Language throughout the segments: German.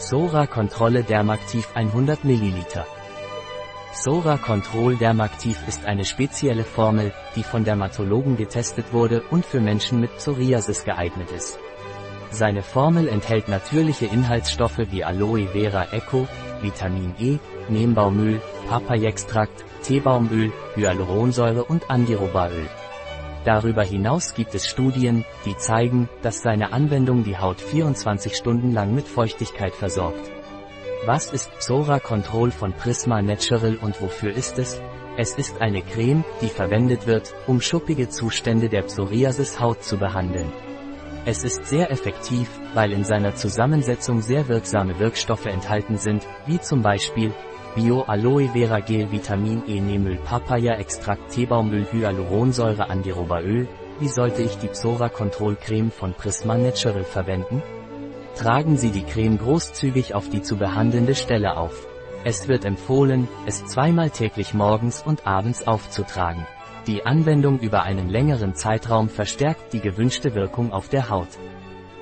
Sora Kontrolle Dermaktiv 100 ml. Sora Control Dermaktiv ist eine spezielle Formel, die von Dermatologen getestet wurde und für Menschen mit Psoriasis geeignet ist. Seine Formel enthält natürliche Inhaltsstoffe wie Aloe Vera Eco, Vitamin E, Neembaumöl, Papayextrakt, Teebaumöl, Hyaluronsäure und Andirobaöl. Darüber hinaus gibt es Studien, die zeigen, dass seine Anwendung die Haut 24 Stunden lang mit Feuchtigkeit versorgt. Was ist Psora Control von Prisma Natural und wofür ist es? Es ist eine Creme, die verwendet wird, um schuppige Zustände der Psoriasis-Haut zu behandeln. Es ist sehr effektiv, weil in seiner Zusammensetzung sehr wirksame Wirkstoffe enthalten sind, wie zum Beispiel Bio Aloe Vera Gel Vitamin E Nemöl Papaya Extrakt Teebaumöl Hyaluronsäure Andirobaöl. Wie sollte ich die Psora Control Creme von Prisma Natural verwenden? Tragen Sie die Creme großzügig auf die zu behandelnde Stelle auf. Es wird empfohlen, es zweimal täglich morgens und abends aufzutragen. Die Anwendung über einen längeren Zeitraum verstärkt die gewünschte Wirkung auf der Haut.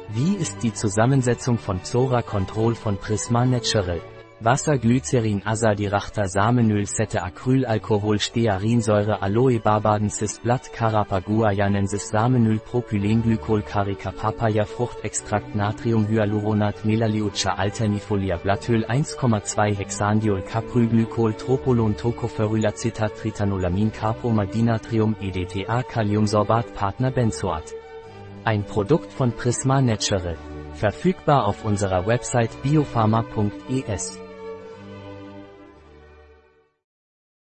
Wie ist die Zusammensetzung von Psora Control von Prisma Natural? Wasser Glycerin Azadirachta Samenöl Sette Acrylalkohol Stearinsäure Aloe Barbadensis Blatt Carapaguayanensis Samenöl Propylenglykol Carica Papaya Fruchtextrakt Natrium Hyaluronat Melaleuca Alternifolia Blattöl 1,2 Hexandiol Caprylglykol Tropolon Tocopherylacetat Tritanolamin Capromadinatrium EDTA Kaliumsorbat Partner Benzoat. Ein Produkt von Prisma Natural. Verfügbar auf unserer Website biopharma.es.